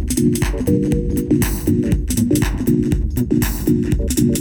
よし。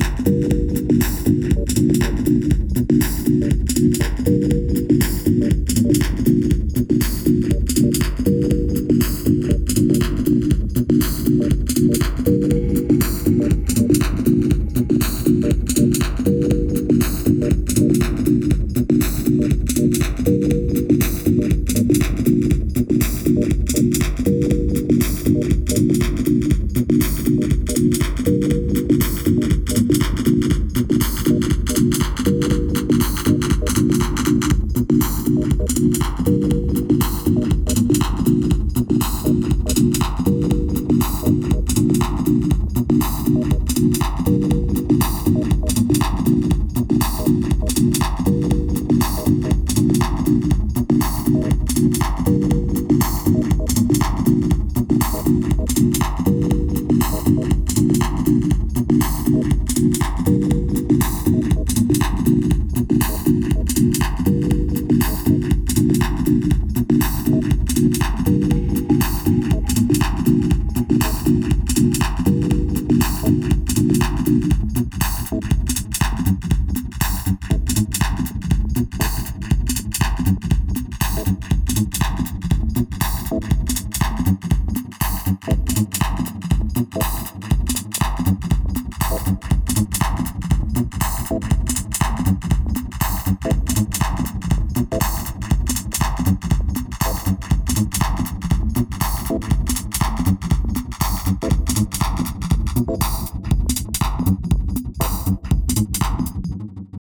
Thank you.